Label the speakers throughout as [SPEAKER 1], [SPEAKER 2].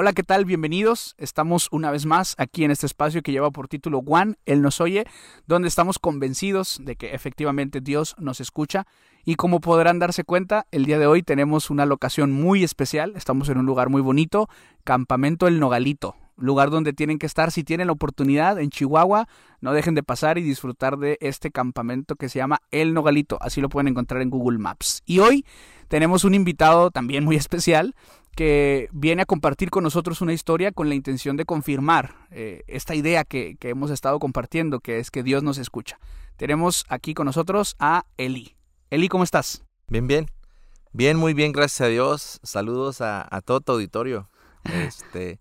[SPEAKER 1] Hola, ¿qué tal? Bienvenidos. Estamos una vez más aquí en este espacio que lleva por título Juan, Él nos oye, donde estamos convencidos de que efectivamente Dios nos escucha. Y como podrán darse cuenta, el día de hoy tenemos una locación muy especial. Estamos en un lugar muy bonito, Campamento El Nogalito, lugar donde tienen que estar si tienen la oportunidad en Chihuahua. No dejen de pasar y disfrutar de este campamento que se llama El Nogalito. Así lo pueden encontrar en Google Maps. Y hoy tenemos un invitado también muy especial que viene a compartir con nosotros una historia con la intención de confirmar eh, esta idea que, que hemos estado compartiendo, que es que Dios nos escucha. Tenemos aquí con nosotros a Eli. Eli, ¿cómo estás?
[SPEAKER 2] Bien, bien. Bien, muy bien, gracias a Dios. Saludos a, a todo tu auditorio. Este,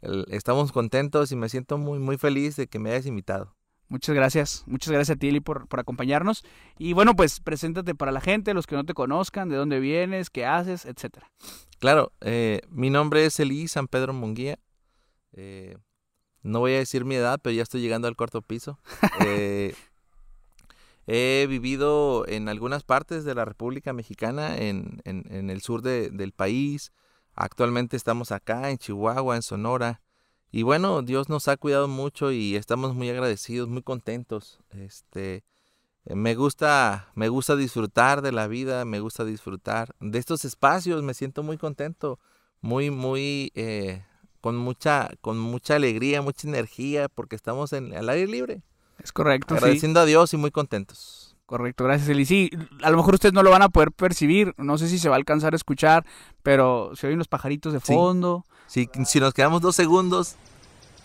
[SPEAKER 2] el- estamos contentos y me siento muy, muy feliz de que me hayas invitado.
[SPEAKER 1] Muchas gracias, muchas gracias a ti, Eli, por, por acompañarnos. Y bueno, pues preséntate para la gente, los que no te conozcan, de dónde vienes, qué haces, etcétera.
[SPEAKER 2] Claro, eh, mi nombre es Elí San Pedro Munguía. Eh, no voy a decir mi edad, pero ya estoy llegando al cuarto piso. Eh, he vivido en algunas partes de la República Mexicana, en, en- en el sur de- del país. Actualmente estamos acá en Chihuahua, en Sonora. Y bueno, Dios nos ha cuidado mucho y estamos muy agradecidos, muy contentos. Este, eh, me gusta, me gusta disfrutar de la vida, me gusta disfrutar de estos espacios, me siento muy contento, muy, muy, eh, con mucha, con mucha alegría, mucha energía, porque estamos en, al aire libre,
[SPEAKER 1] Es correcto, sí.
[SPEAKER 2] agradeciendo a Dios y muy contentos.
[SPEAKER 1] Correcto, gracias Eli. Sí, a lo mejor ustedes no lo van a poder percibir, no sé si se va a alcanzar a escuchar, pero se oyen los pajaritos de
[SPEAKER 2] Sí.
[SPEAKER 1] fondo.
[SPEAKER 2] Si, nos quedamos dos segundos,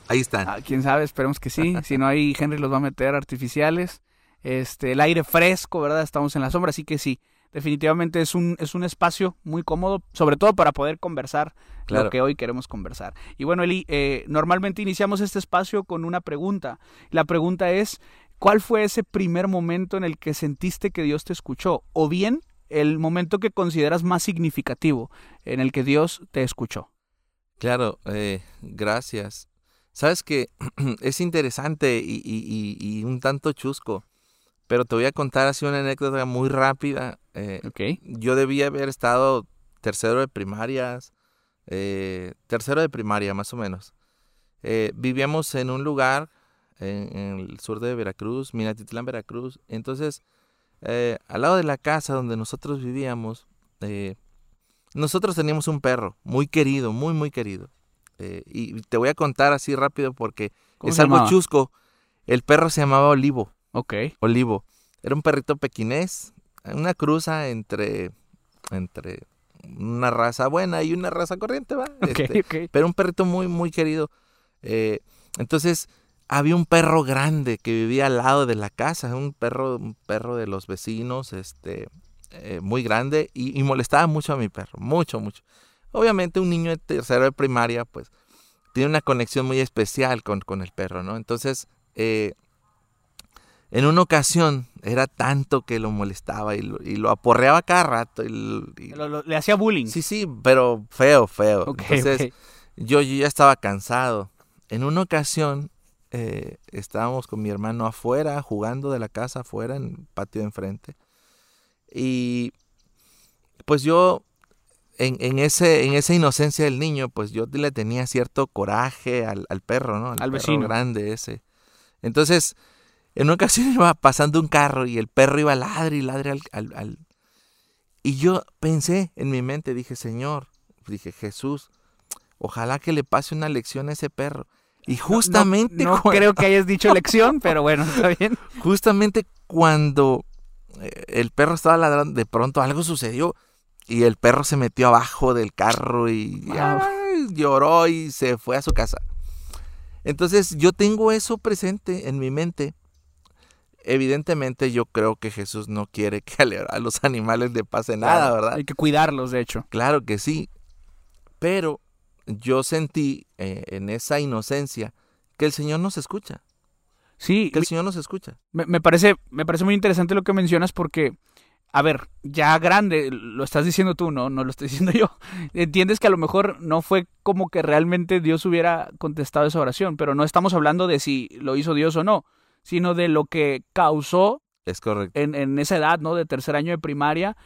[SPEAKER 2] ahí están.
[SPEAKER 1] Ah, quién sabe, esperemos que sí. Si no hay, Henry los va a meter artificiales. Este, el aire fresco, ¿verdad? Estamos en la sombra, así que sí. Definitivamente es un, es un espacio muy cómodo, sobre todo para poder conversar
[SPEAKER 2] Claro.
[SPEAKER 1] lo que hoy queremos conversar. Y bueno, Eli, eh, normalmente iniciamos este espacio con una pregunta. La pregunta es, ¿cuál fue ese primer momento en el que sentiste que Dios te escuchó? O bien, el momento que consideras más significativo en el que Dios te escuchó.
[SPEAKER 2] Claro, eh, gracias. Sabes que es interesante y, y- y- y un tanto chusco, pero te voy a contar así una anécdota muy rápida. Eh,
[SPEAKER 1] ¿Ok?
[SPEAKER 2] yo debía haber estado tercero de primarias, eh, tercero de primaria más o menos. Vivíamos en un lugar en, en el sur de Veracruz, Minatitlán, Veracruz. Entonces, eh, al lado de la casa donde nosotros vivíamos, eh, nosotros teníamos un perro muy querido, muy, muy querido. Eh, y te voy a contar así rápido porque
[SPEAKER 1] ¿Cómo
[SPEAKER 2] es algo
[SPEAKER 1] llamaba?
[SPEAKER 2] chusco. El perro se llamaba Olivo.
[SPEAKER 1] Ok.
[SPEAKER 2] Olivo. Era un perrito pequinés, una cruza entre, entre una raza buena y una raza corriente, ¿va?
[SPEAKER 1] Ok,
[SPEAKER 2] Este,
[SPEAKER 1] ok.
[SPEAKER 2] pero un perrito muy, muy querido. Eh, entonces, había un perro grande que vivía al lado de la casa, un perro, un perro de los vecinos, este, eh, muy grande, y, y molestaba mucho a mi perro, mucho, mucho. Obviamente un niño de tercero de primaria, pues, tiene una conexión muy especial con, con el perro, ¿no? Entonces, eh, en una ocasión era tanto que lo molestaba y lo, y lo aporreaba cada rato. y lo- y-
[SPEAKER 1] Lo- lo- le hacía bullying.
[SPEAKER 2] sí, sí, pero feo, feo. Entonces, yo, yo ya estaba cansado. En una ocasión eh, estábamos con mi hermano afuera, jugando de la casa afuera, en el patio de enfrente. Y pues yo, en, en ese, en esa inocencia del niño, pues yo le tenía cierto coraje al, al perro, ¿no?
[SPEAKER 1] Al
[SPEAKER 2] perro
[SPEAKER 1] vecino.
[SPEAKER 2] grande ese. Entonces, en una ocasión iba pasando un carro y el perro iba ladre y ladre al, al- al- Y yo pensé en mi mente, dije, Señor, dije, Jesús, ojalá que le pase una lección a ese perro. Y justamente,
[SPEAKER 1] No, no
[SPEAKER 2] cua-
[SPEAKER 1] creo que hayas dicho lección, pero bueno, está bien.
[SPEAKER 2] justamente cuando eh, el perro estaba ladrando, de pronto algo sucedió y el perro se metió abajo del carro y ay, lloró y se fue a su casa. Entonces yo tengo eso presente en mi mente. Evidentemente yo creo que Jesús no quiere que a a los animales le pase nada, ¿verdad?
[SPEAKER 1] Hay que cuidarlos, de hecho.
[SPEAKER 2] Claro que sí. Pero yo sentí eh, en esa inocencia que el Señor nos escucha,
[SPEAKER 1] Sí,
[SPEAKER 2] que el Señor nos escucha.
[SPEAKER 1] me, me parece, me parece muy interesante lo que mencionas porque, a ver, ya grande, lo estás diciendo tú, ¿no? No lo estoy diciendo yo. Entiendes que a lo mejor no fue como que realmente Dios hubiera contestado esa oración, pero no estamos hablando de si lo hizo Dios o no, sino de lo que causó
[SPEAKER 2] Es correcto.
[SPEAKER 1] en, en esa edad, ¿no? De tercer año de primaria,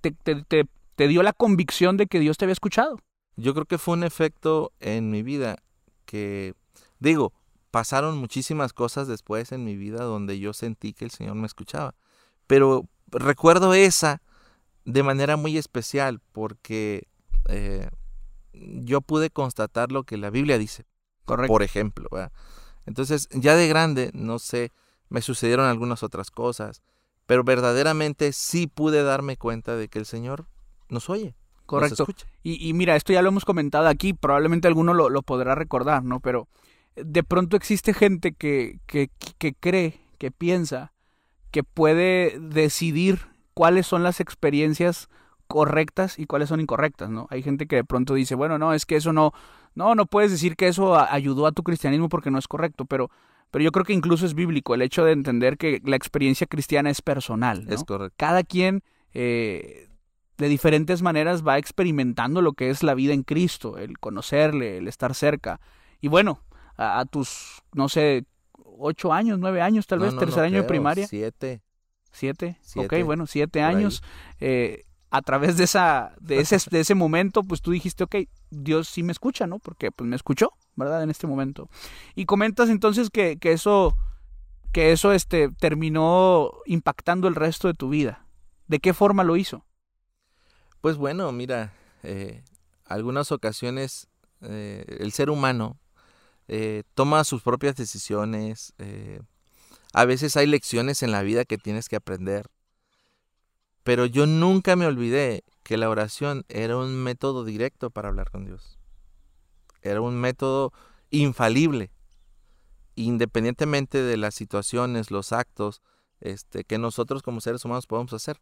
[SPEAKER 1] te, te, te, te dio la convicción de que Dios te había escuchado.
[SPEAKER 2] Yo creo que fue un efecto en mi vida que, digo, pasaron muchísimas cosas después en mi vida donde yo sentí que el Señor me escuchaba. Pero recuerdo esa de manera muy especial porque eh, yo pude constatar lo que la Biblia dice.
[SPEAKER 1] Correcto.
[SPEAKER 2] Por ejemplo. Entonces, ya de grande, no sé, me sucedieron algunas otras cosas, pero verdaderamente sí pude darme cuenta de que el Señor nos oye.
[SPEAKER 1] Correcto. y, y, mira, esto ya lo hemos comentado aquí, probablemente alguno lo, lo podrá recordar, ¿no? Pero de pronto existe gente que, que, que cree, que piensa, que puede decidir cuáles son las experiencias correctas y cuáles son incorrectas, ¿no? Hay gente que de pronto dice, bueno, no, es que eso no, no, no puedes decir que eso ayudó a tu cristianismo porque no es correcto, pero, pero yo creo que incluso es bíblico el hecho de entender que la experiencia cristiana es personal, ¿no?
[SPEAKER 2] Es correcto.
[SPEAKER 1] Cada quien eh, de diferentes maneras va experimentando lo que es la vida en Cristo, el conocerle, el estar cerca. Y bueno, a, tus, no sé, ocho años, nueve años, tal vez, tercer año de primaria.
[SPEAKER 2] Siete.
[SPEAKER 1] Siete. Ok, bueno, siete años. Eh, a través de esa, de ese, de ese momento, pues tú dijiste, ok, Dios sí me escucha, ¿no? Porque pues me escuchó, ¿verdad? En este momento. Y comentas entonces que, que eso, que eso este, terminó impactando el resto de tu vida. ¿De qué forma lo hizo?
[SPEAKER 2] Pues bueno, mira, eh, algunas ocasiones eh, el ser humano eh, toma sus propias decisiones. A veces hay lecciones en la vida que tienes que aprender. Pero yo nunca me olvidé que la oración era un método directo para hablar con Dios. Era un método infalible, independientemente de las situaciones, los actos este, que nosotros como seres humanos podemos hacer.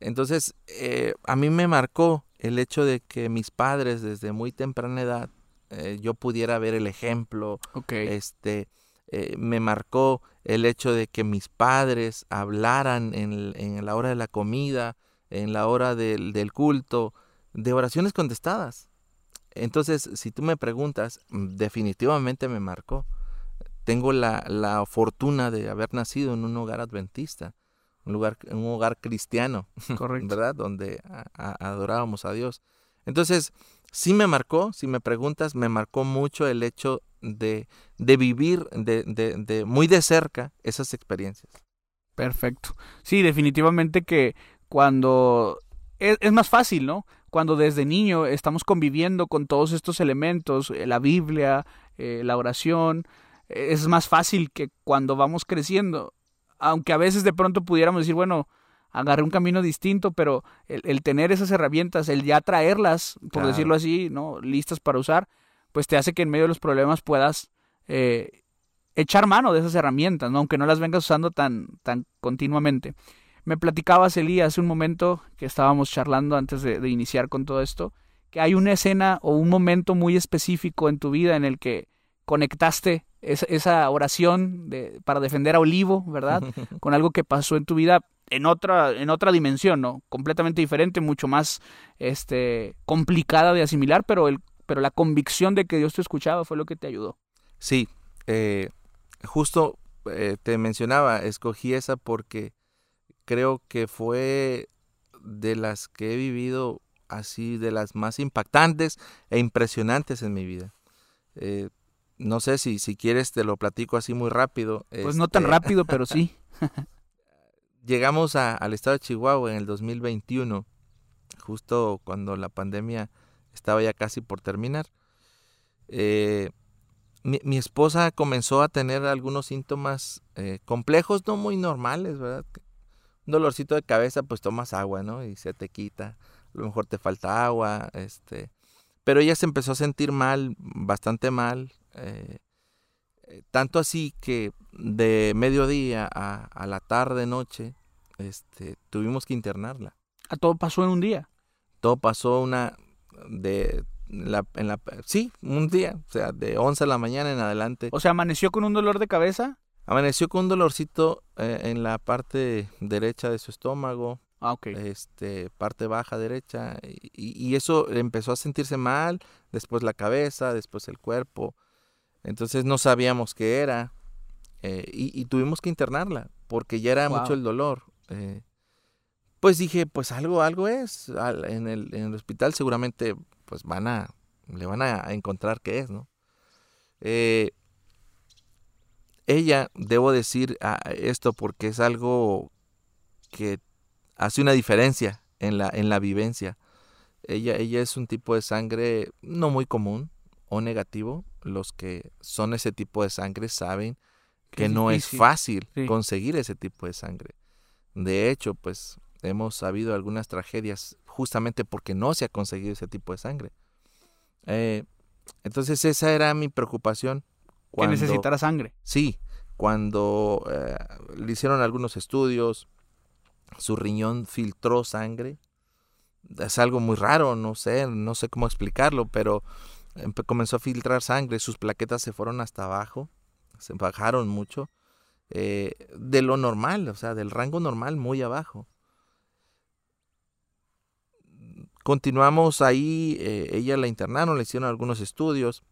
[SPEAKER 2] Entonces, eh, a mí me marcó el hecho de que mis padres desde muy temprana edad eh, yo pudiera ver el ejemplo. Este, eh, me marcó el hecho de que mis padres hablaran en, en la hora de la comida, en la hora del, del, culto, de oraciones contestadas. Entonces, si tú me preguntas, mm, definitivamente me marcó. Tengo la, la fortuna de haber nacido en un hogar adventista, un, lugar, un hogar cristiano, ¿verdad? Donde adorábamos a Dios. Entonces, sí me marcó, si me preguntas, me marcó mucho el hecho de, de vivir de, de, de, muy de cerca esas experiencias.
[SPEAKER 1] Perfecto. Sí, definitivamente que cuando es, es, más fácil, ¿no? Cuando desde niño estamos conviviendo con todos estos elementos, eh, la Biblia, eh, la oración, es más fácil que cuando vamos creciendo. Aunque a veces de pronto pudiéramos decir, bueno, agarré un camino distinto, pero el, tener esas herramientas, el ya traerlas, por decirlo así, ¿no? Listas para usar, pues te hace que en medio de los problemas puedas eh, echar mano de esas herramientas, ¿no? Aunque no las vengas usando tan, tan continuamente. Me platicabas, Eli, hace un momento que estábamos charlando antes de, iniciar con todo esto, que hay una escena o un momento muy específico en tu vida en el que conectaste esa, esa oración de, para defender a Olivo, ¿verdad? Con algo que pasó en tu vida en otra, en otra dimensión, ¿no? Completamente diferente, mucho más este, complicada de asimilar, pero, el, pero la convicción de que Dios te escuchaba fue lo que te ayudó.
[SPEAKER 2] Sí, eh, justo eh, te mencionaba, escogí esa porque creo que fue de las que he vivido así, de las más impactantes e impresionantes en mi vida. Eh, no sé si, si quieres te lo platico así muy rápido.
[SPEAKER 1] Pues no tan este, rápido, pero sí.
[SPEAKER 2] llegamos a, al estado de Chihuahua en el 2021, justo cuando la pandemia estaba ya casi por terminar. Eh, mi, esposa comenzó a tener algunos síntomas eh, complejos, no muy normales, ¿verdad? Un dolorcito de cabeza, pues tomas agua, ¿no? Y se te quita. A lo mejor te falta agua, este. Pero ella se empezó a sentir mal, bastante mal. Eh, tanto así que de mediodía a, a la tarde, noche, este, tuvimos que internarla.
[SPEAKER 1] ¿A todo pasó en un día?
[SPEAKER 2] Todo pasó una de la, en la sí, un día, o sea, de 11 de la mañana en adelante.
[SPEAKER 1] O sea, amaneció con un dolor de cabeza?
[SPEAKER 2] Amaneció con un dolorcito eh, en la parte derecha de su estómago.
[SPEAKER 1] Ah, ok.
[SPEAKER 2] Este, parte baja derecha. Y, y, eso empezó a sentirse mal. Después la cabeza, después el cuerpo. Entonces no sabíamos qué era. Eh, y, y, tuvimos que internarla porque ya era mucho el dolor. Eh, pues dije, pues algo, algo es. en, el, en el hospital seguramente pues van a, le van a encontrar qué es, ¿no? Eh, ella, debo decir ah, esto porque es algo que hace una diferencia en la, en la vivencia. Ella, ella es un tipo de sangre no muy común o negativo. Los que son ese tipo de sangre saben que no es fácil conseguir ese tipo de sangre. De hecho, pues hemos sabido algunas tragedias justamente porque no se ha conseguido ese tipo de sangre. Eh, entonces esa era mi preocupación.
[SPEAKER 1] Cuando, que necesitara sangre.
[SPEAKER 2] Sí, cuando eh, le hicieron algunos estudios, su riñón filtró sangre. Es algo muy raro, no sé, no sé cómo explicarlo, pero comenzó a filtrar sangre, sus plaquetas se fueron hasta abajo, se bajaron mucho, eh, de lo normal, o sea, del rango normal muy abajo. Continuamos ahí, eh, ella la internaron, le hicieron algunos estudios.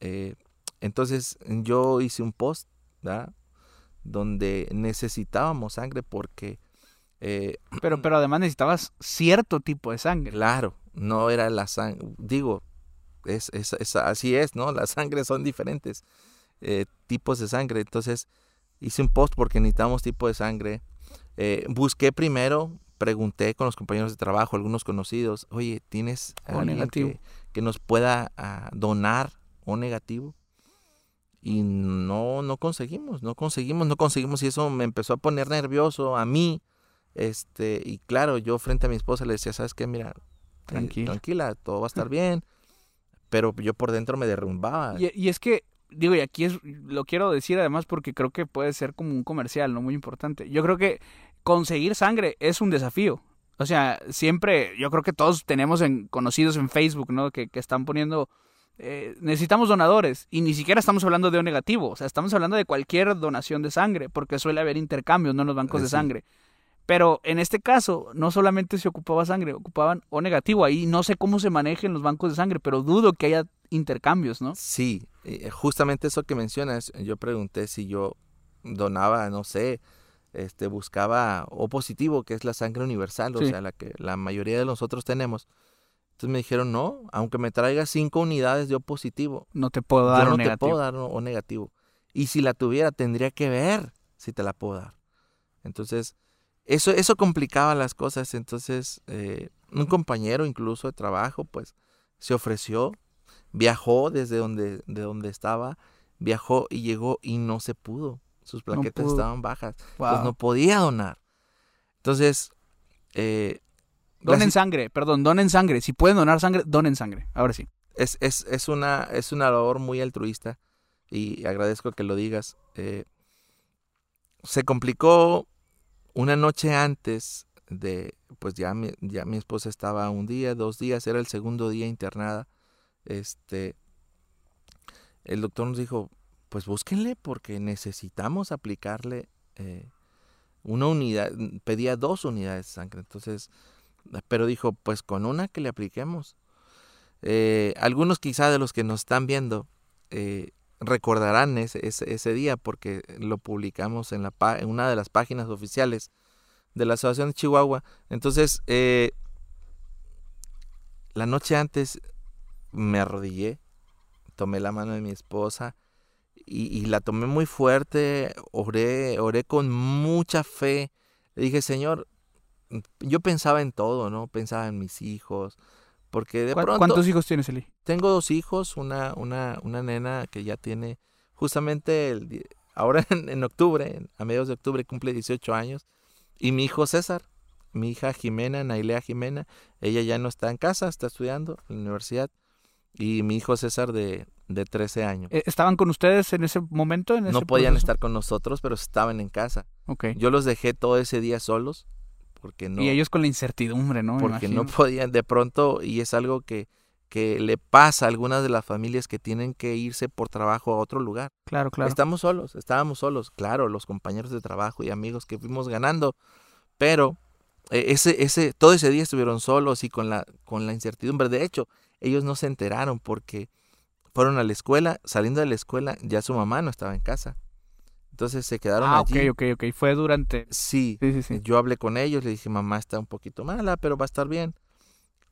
[SPEAKER 2] Eh, entonces yo hice un post, Donde necesitábamos sangre porque...
[SPEAKER 1] Pero, pero además necesitabas cierto tipo de sangre.
[SPEAKER 2] Claro, no era la sangre, digo, es, así es, ¿no? Las sangres son diferentes tipos de sangre. Entonces hice un post porque necesitábamos tipo de sangre. busqué primero pregunté con los compañeros de trabajo, algunos conocidos, oye, ¿tienes alguien que, nos pueda ah, donar o negativo? Y no, no conseguimos, no conseguimos, no conseguimos y eso me empezó a poner nervioso a mí. Este, y claro, yo frente a mi esposa le decía, ¿sabes qué? Mira, eh, tranquila, tranquila todo va a estar bien. Pero yo por dentro me derrumbaba.
[SPEAKER 1] Y, y es que digo, y aquí es, lo quiero decir además porque creo que puede ser como un comercial, ¿no? Muy importante. Yo creo que conseguir sangre es un desafío. O sea, siempre, yo creo que todos tenemos en, conocidos en Facebook, ¿no? Que, que están poniendo, eh, necesitamos donadores. Y ni siquiera estamos hablando de O negativo. O sea, estamos hablando de cualquier donación de sangre, porque suele haber intercambios, ¿no? En los bancos de sangre. Pero en este caso, no solamente se ocupaba sangre, ocupaban O negativo. Ahí no sé cómo se manejen los bancos de sangre, pero dudo que haya intercambios, ¿no?
[SPEAKER 2] Sí, eh, justamente eso que mencionas, yo pregunté si yo donaba, no sé, este, buscaba O positivo, que es la sangre universal, o sea, la que la mayoría de nosotros tenemos. Entonces me dijeron, no, aunque me traiga cinco unidades de O positivo,
[SPEAKER 1] no te puedo dar
[SPEAKER 2] yo no te puedo dar O negativo. Y si la tuviera, tendría que ver si te la puedo dar. Entonces, eso, eso complicaba las cosas. Entonces, eh, un compañero incluso de trabajo, pues, se ofreció, viajó desde donde, de donde estaba, viajó y llegó y no se pudo sus plaquetas estaban bajas, pues no podía donar. Entonces, eh,
[SPEAKER 1] donen sangre, perdón, donen sangre. Si pueden donar sangre, donen sangre. Ahora sí.
[SPEAKER 2] Es, es, es, una, es una labor muy altruista y agradezco que lo digas. Eh, se complicó una noche antes de, pues ya mi, esposa estaba un día, dos días, era el segundo día internada. Este, el doctor nos dijo, pues búsquenle porque necesitamos aplicarle eh, una unidad, pedía dos unidades de sangre, entonces, pero dijo, pues con una que le apliquemos. Eh, algunos quizá de los que nos están viendo eh, recordarán ese, ese, día porque lo publicamos en, la, en una de las páginas oficiales de la Asociación de Chihuahua. Entonces, la noche antes me arrodillé, tomé la mano de mi esposa, y, la tomé muy fuerte, oré, oré con mucha fe. Le dije, Señor, yo pensaba en todo, ¿no? Pensaba en mis hijos, porque de pronto...
[SPEAKER 1] ¿Cuántos hijos tienes, Eli?
[SPEAKER 2] Tengo dos hijos, una, una, una nena que ya tiene justamente el, ahora en, octubre, a mediados de octubre cumple 18 años, y mi hijo César, mi hija Jimena, Nailea Jimena, ella ya no está en casa, está estudiando en la universidad, y mi hijo César de, de 13 años.
[SPEAKER 1] Eh, ¿Estaban con ustedes en ese momento? En
[SPEAKER 2] no podían estar con nosotros, pero estaban en casa.
[SPEAKER 1] Okay.
[SPEAKER 2] Yo los dejé todo ese día solos porque no...
[SPEAKER 1] Y ellos con la incertidumbre, ¿no?
[SPEAKER 2] Porque no podían, de pronto, y es algo que, que le pasa a algunas de las familias que tienen que irse por trabajo a otro lugar.
[SPEAKER 1] Claro, claro.
[SPEAKER 2] Estamos solos, estábamos solos, claro, los compañeros de trabajo y amigos que fuimos ganando, pero eh, ese, ese, todo ese día estuvieron solos y con la, con la incertidumbre. De hecho, ellos no se enteraron porque fueron a la escuela, saliendo de la escuela ya su mamá no estaba en casa. Entonces se quedaron
[SPEAKER 1] Ah,
[SPEAKER 2] allí.
[SPEAKER 1] ok, ok, ok. Fue durante...
[SPEAKER 2] Sí,
[SPEAKER 1] Sí, sí, sí.
[SPEAKER 2] yo hablé con ellos, le dije, mamá está un poquito mala, pero va a estar bien.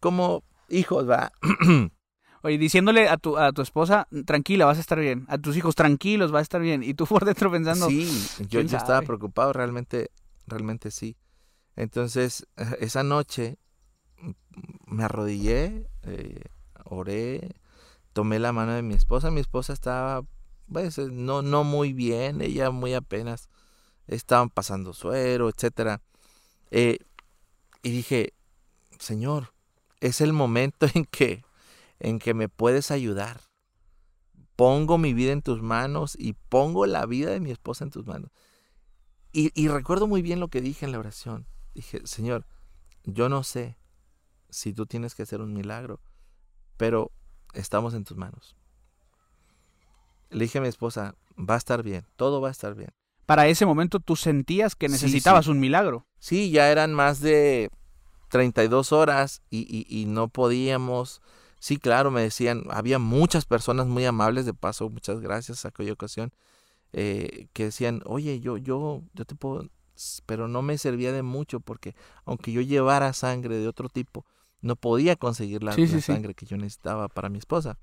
[SPEAKER 2] Como hijos, va.
[SPEAKER 1] Oye, diciéndole a tu, a tu esposa, tranquila, vas a estar bien. A tus hijos, tranquilos, vas a estar bien. Y tú por dentro pensando,
[SPEAKER 2] Sí, yo,
[SPEAKER 1] ¿quién
[SPEAKER 2] yo estaba preocupado, realmente, realmente sí. Entonces, esa noche mm, me arrodillé, eh, oré, tomé la mano de mi esposa. Mi esposa estaba, pues, eh, no, no muy bien, ella muy apenas estaban pasando suero, etcétera. Eh, y dije, Señor, es el momento en que, en que me puedes ayudar. Pongo mi vida en tus manos y pongo la vida de mi esposa en tus manos. Y, y recuerdo muy bien lo que dije en la oración. Dije, Señor, yo no sé si tú tienes que hacer un milagro, pero estamos en tus manos. Le dije a mi esposa, va a estar bien, todo va a estar bien.
[SPEAKER 1] para ese momento tú sentías que necesitabas
[SPEAKER 2] sí.
[SPEAKER 1] un milagro.
[SPEAKER 2] Sí, ya eran más de 32 horas y, y- y no podíamos. Sí, claro, me decían, había muchas personas muy amables, de paso, muchas gracias a aquella ocasión, eh, que decían, oye, yo, yo, yo te puedo, pero no me servía de mucho porque aunque yo llevara sangre de otro tipo, no podía conseguir la,
[SPEAKER 1] Sí,
[SPEAKER 2] la sangre que yo necesitaba para mi esposa.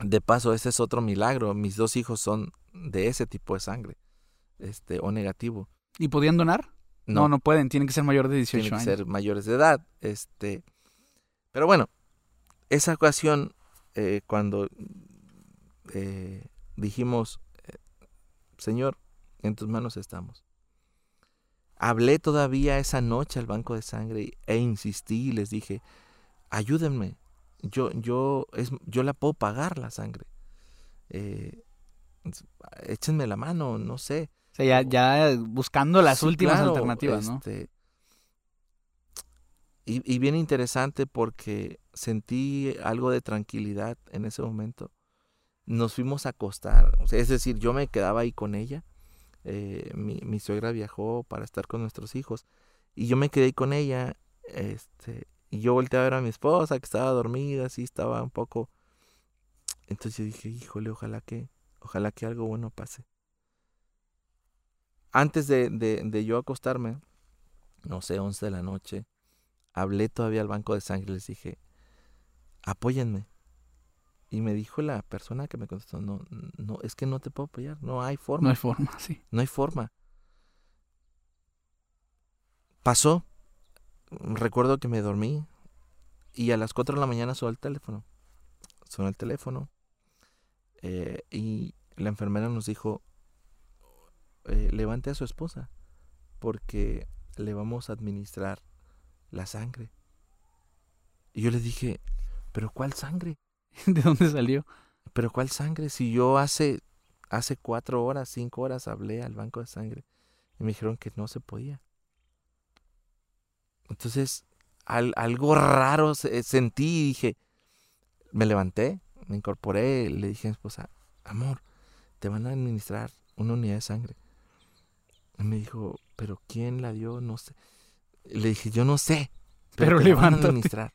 [SPEAKER 2] De paso, ese es otro milagro. Mis dos hijos son de ese tipo de sangre, este, o negativo.
[SPEAKER 1] ¿Y podían donar? No, no, pueden, tienen que ser mayor de 18
[SPEAKER 2] tienen que
[SPEAKER 1] años.
[SPEAKER 2] ser mayores de edad. Este, pero bueno, esa ocasión, eh, cuando eh, dijimos, eh, Señor, en tus manos estamos. Hablé todavía esa noche al banco de sangre e insistí y les dije, ayúdenme, yo, yo, es, yo la puedo pagar la sangre. Eh, échenme la mano, no sé.
[SPEAKER 1] O sea, ya, ya buscando las
[SPEAKER 2] Sí,
[SPEAKER 1] últimas
[SPEAKER 2] claro,
[SPEAKER 1] alternativas, ¿no?
[SPEAKER 2] este, y, y bien interesante porque sentí algo de tranquilidad en ese momento. Nos fuimos a acostar, o sea, es decir, yo me quedaba ahí con ella. eh, mi, mi suegra viajó para estar con nuestros hijos y yo me quedé ahí con ella. Este, y yo volteé a ver a mi esposa que estaba dormida, así estaba un poco. Entonces yo dije, híjole, ojalá que, ojalá que algo bueno pase antes de, de, de yo acostarme, no sé, 11 de la noche, hablé todavía al banco de sangre y les dije, apóyenme. Y me dijo la persona que me contestó, no, no, es que no te puedo apoyar, no hay
[SPEAKER 1] No
[SPEAKER 2] forma,
[SPEAKER 1] hay forma, sí.
[SPEAKER 2] no hay forma. Pasó, recuerdo que me dormí y a las 4 de la mañana sonó el teléfono. Sonó el teléfono eh, y la enfermera nos dijo, eh, levante a su esposa porque le vamos a administrar la sangre. Y yo le dije, pero ¿cuál sangre?
[SPEAKER 1] ¿De dónde salió?
[SPEAKER 2] ¿Pero cuál sangre? Si yo hace, hace cuatro horas, cinco horas hablé al banco de sangre y me dijeron que no se podía. Entonces, al- algo raro se- sentí y dije, me levanté, me incorporé, le dije a mi esposa, amor, te van a administrar una unidad de sangre. Y me dijo, ¿pero quién la dio? No sé. Le dije, yo no sé.
[SPEAKER 1] Pero
[SPEAKER 2] te la van a administrar.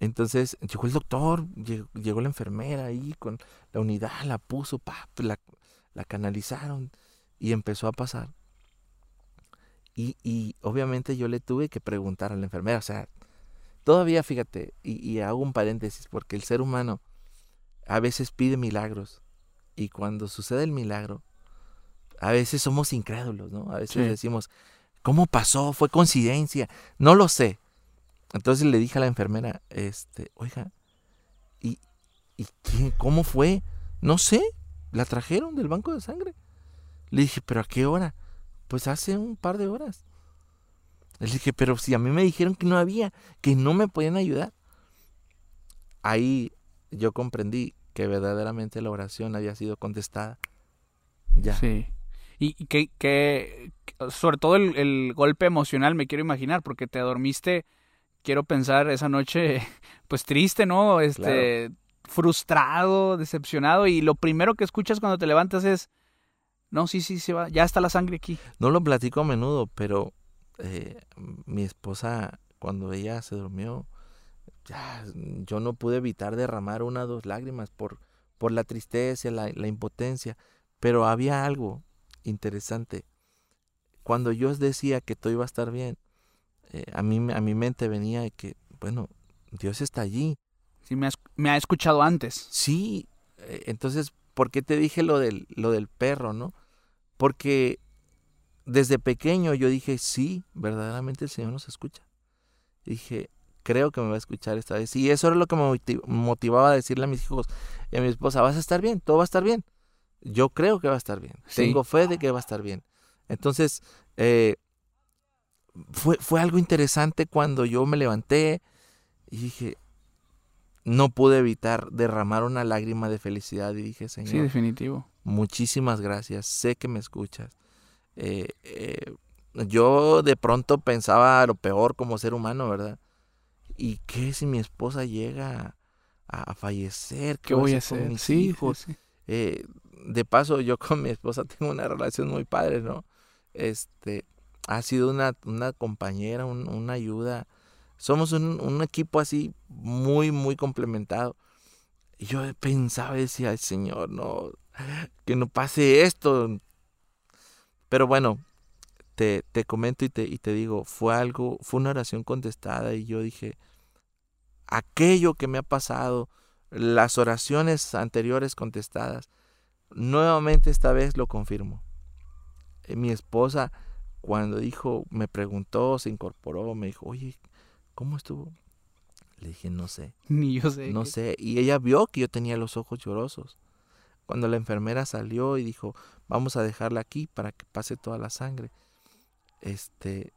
[SPEAKER 2] Entonces llegó el doctor, llegó, llegó la enfermera ahí con la unidad, la puso, pa, la, la canalizaron y empezó a pasar. Y, y obviamente yo le tuve que preguntar a la enfermera, o sea, todavía fíjate, y, y hago un paréntesis, porque el ser humano a veces pide milagros y cuando sucede el milagro, a veces somos incrédulos, ¿no? A veces
[SPEAKER 1] Sí.
[SPEAKER 2] decimos, ¿cómo pasó? ¿Fue coincidencia? No lo sé. Entonces le dije a la enfermera, este, oiga, ¿y, y qué, cómo fue? No sé, la trajeron del banco de sangre. Le dije, ¿pero a qué hora? Pues hace un par de horas. Le dije, pero si a mí me dijeron que no había, que no me podían ayudar. Ahí yo comprendí que verdaderamente la oración había sido contestada. Ya.
[SPEAKER 1] Sí. Y que, que sobre todo el, el golpe emocional me quiero imaginar, porque te dormiste, quiero pensar, esa noche, pues triste, ¿no? Este, frustrado, decepcionado, y lo primero que escuchas cuando te levantas es, no, sí, sí, se va, ya está la sangre aquí.
[SPEAKER 2] No lo platico a menudo, pero eh, mi esposa, cuando ella se durmió, ya, yo no pude evitar derramar una o dos lágrimas por, por la tristeza, la, la impotencia, pero había algo, interesante. Cuando yo decía que todo iba a estar bien, eh, a, mí, a mi mente venía que, bueno, Dios está allí.
[SPEAKER 1] Sí, me, me ha escuchado antes.
[SPEAKER 2] Sí, eh, entonces, ¿por qué te dije lo del, lo del perro, no? Porque desde pequeño yo dije, sí, verdaderamente el Señor nos escucha. Dije, creo que me va a escuchar esta vez. Y eso era lo que me motivaba a decirle a mis hijos y a mi esposa, vas a estar bien, todo va a estar bien. Yo creo que va a estar bien. Tengo fe de que va a estar bien. Entonces, eh, fue, fue algo interesante cuando yo me levanté y dije, no pude evitar derramar una lágrima de felicidad y dije, Señor.
[SPEAKER 1] Sí, definitivo.
[SPEAKER 2] Muchísimas gracias, sé que me escuchas. Eh, eh, yo de pronto pensaba lo peor como ser humano, ¿verdad? ¿Y qué si mi esposa llega a, fallecer?
[SPEAKER 1] ¿Qué, voy a hacer con mis hijos?
[SPEAKER 2] Eh, de paso, yo con mi esposa tengo una relación muy padre, ¿no? Este, ha sido una, una compañera, una ayuda. Somos un, un, equipo así muy, muy complementado. Y yo pensaba, decía, Señor, no, que no pase esto. Pero bueno, te, te comento y te, y te digo, fue algo, fue una oración contestada y yo dije, aquello que me ha pasado, las oraciones anteriores contestadas, nuevamente esta vez lo confirmo. Mi esposa, cuando dijo, me preguntó, se incorporó, me dijo, oye, ¿cómo estuvo? Le dije, no sé.
[SPEAKER 1] Ni yo sé.
[SPEAKER 2] No sé. Y ella vio que yo tenía los ojos llorosos. Cuando la enfermera salió y dijo, vamos a dejarla aquí para que pase toda la sangre. Este,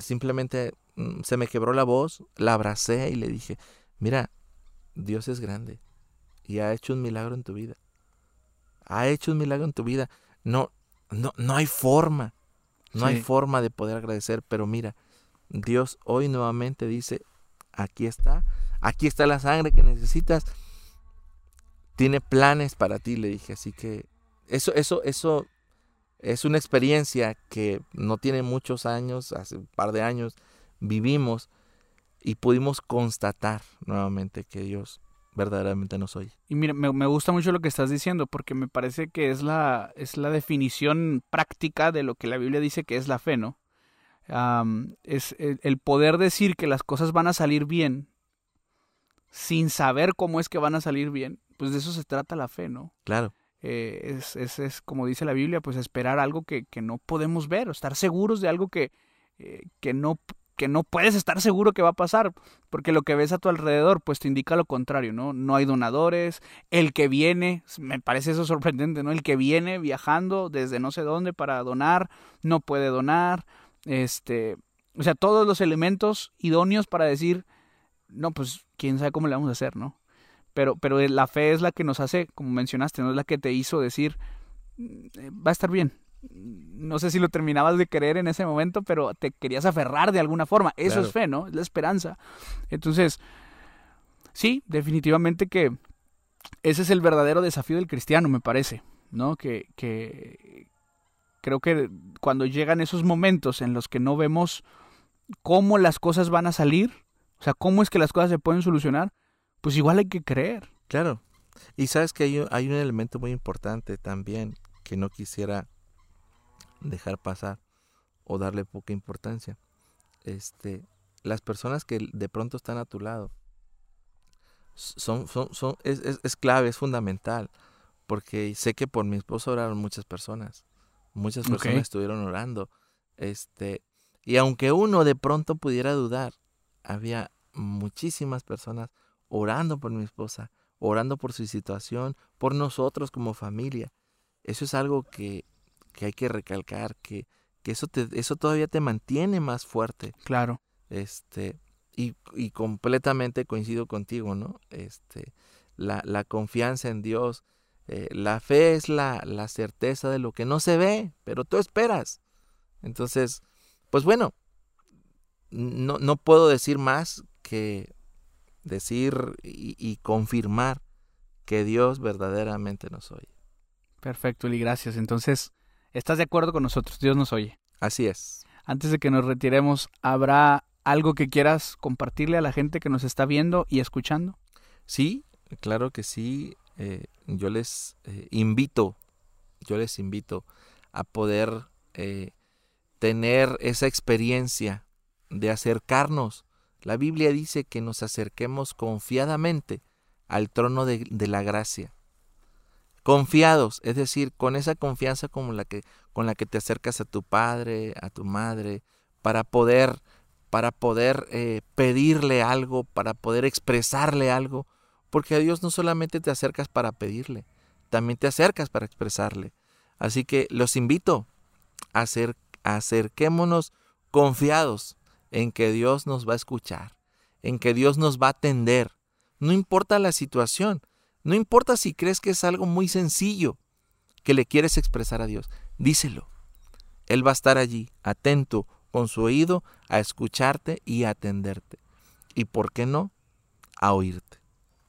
[SPEAKER 2] simplemente mm, se me quebró la voz, la abracé y le dije, mira, Dios es grande y ha hecho un milagro en tu vida. Ha hecho un milagro en tu vida. No, no, no hay forma, no hay forma de poder agradecer, pero mira, Dios hoy nuevamente dice, aquí está, aquí está la sangre que necesitas, tiene planes para ti, le dije, así que eso, eso, eso es una experiencia que no tiene muchos años, hace un par de años vivimos y pudimos constatar nuevamente que Dios verdaderamente nos oye.
[SPEAKER 1] Y mira, me, gusta mucho lo que estás diciendo porque me parece que es la, es la definición práctica de lo que la Biblia dice que es la fe, ¿no? Es el, poder decir que las cosas van a salir bien sin saber cómo es que van a salir bien, pues de eso se trata la fe, ¿no?
[SPEAKER 2] Claro.
[SPEAKER 1] Eh, es, es, es, como dice la Biblia, pues esperar algo que, que no podemos ver, o estar seguros de algo que, eh, que, no, que no puedes estar seguro que va a pasar, porque lo que ves a tu alrededor, pues te indica lo contrario, ¿no? No hay donadores, el que viene, me parece eso sorprendente, ¿no? El que viene viajando desde no sé dónde para donar, no puede donar, este, o sea, todos los elementos idóneos para decir, no, pues quién sabe cómo le vamos a hacer, ¿no? Pero, pero la fe es la que nos hace, como mencionaste, no es la que te hizo decir, mm, eh, va a estar bien. No sé si lo terminabas de creer en ese momento, pero te querías aferrar de alguna forma. Eso es fe, ¿no? Es la esperanza. Entonces, sí, definitivamente que ese es el verdadero desafío del cristiano, me parece, ¿no? Que, que creo que cuando llegan esos momentos en los que no vemos cómo las cosas van a salir, o sea, cómo es que las cosas se pueden solucionar, pues igual hay que creer.
[SPEAKER 2] Claro. Y sabes que hay, hay un elemento muy importante también que no quisiera dejar pasar o darle poca importancia. Este, las personas que de pronto están a tu lado son, son, son es, es, clave, es fundamental, porque sé que por mi esposo oraron muchas personas, muchas personas estuvieron orando, este, y aunque uno de pronto pudiera dudar, había muchísimas personas orando por mi esposa, orando por su situación, por nosotros como familia. Eso es algo que, que hay que recalcar, que, que eso, te, eso todavía te mantiene más fuerte.
[SPEAKER 1] Claro.
[SPEAKER 2] Este, y, y completamente coincido contigo, ¿no? Este, la, la confianza en Dios, eh, la fe es la, la certeza de lo que no se ve, pero tú esperas. Entonces, pues bueno, no, no puedo decir más que decir y, confirmar que Dios verdaderamente nos oye.
[SPEAKER 1] Perfecto, y gracias. Entonces, ¿estás de acuerdo con nosotros? Dios nos oye.
[SPEAKER 2] Así es.
[SPEAKER 1] Antes de que nos retiremos, ¿habrá algo que quieras compartirle a la gente que nos está viendo y escuchando?
[SPEAKER 2] Sí, claro que sí. Eh, yo les eh, invito, yo les invito a poder eh, tener esa experiencia de acercarnos. La Biblia dice que nos acerquemos confiadamente al trono de, la gracia. Confiados, es decir, con esa confianza como la que, con la que te acercas a tu padre, a tu madre, para poder, para poder pedirle algo, para poder expresarle algo, porque a Dios no solamente te acercas para pedirle, también te acercas para expresarle. Así que los invito a, hacer, acerquémonos confiados en que Dios nos va a escuchar, en que Dios nos va a atender. No importa la situación, no importa si crees que es algo muy sencillo que le quieres expresar a Dios, díselo. Él va a estar allí, atento, con su oído, a escucharte y a atenderte. Y por qué no, a oírte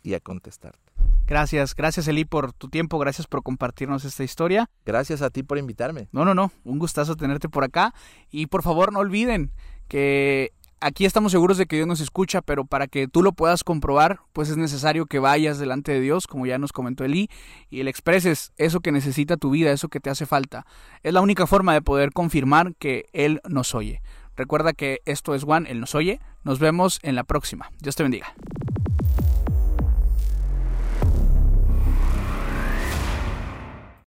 [SPEAKER 2] y a contestarte.
[SPEAKER 1] Gracias, gracias Eli por tu tiempo, gracias por compartirnos esta historia.
[SPEAKER 2] Gracias a ti por invitarme.
[SPEAKER 1] No, no, no, un gustazo tenerte por acá. Y por favor no olviden que aquí estamos seguros de que Dios nos escucha, pero para que tú lo puedas comprobar, pues es necesario que vayas delante de Dios, como ya nos comentó Eli, y le expreses eso que necesita tu vida, eso que te hace falta. Es la única forma de poder confirmar que Él nos oye. Recuerda que esto es Juan, Él nos oye. Nos vemos en la próxima. Dios te bendiga.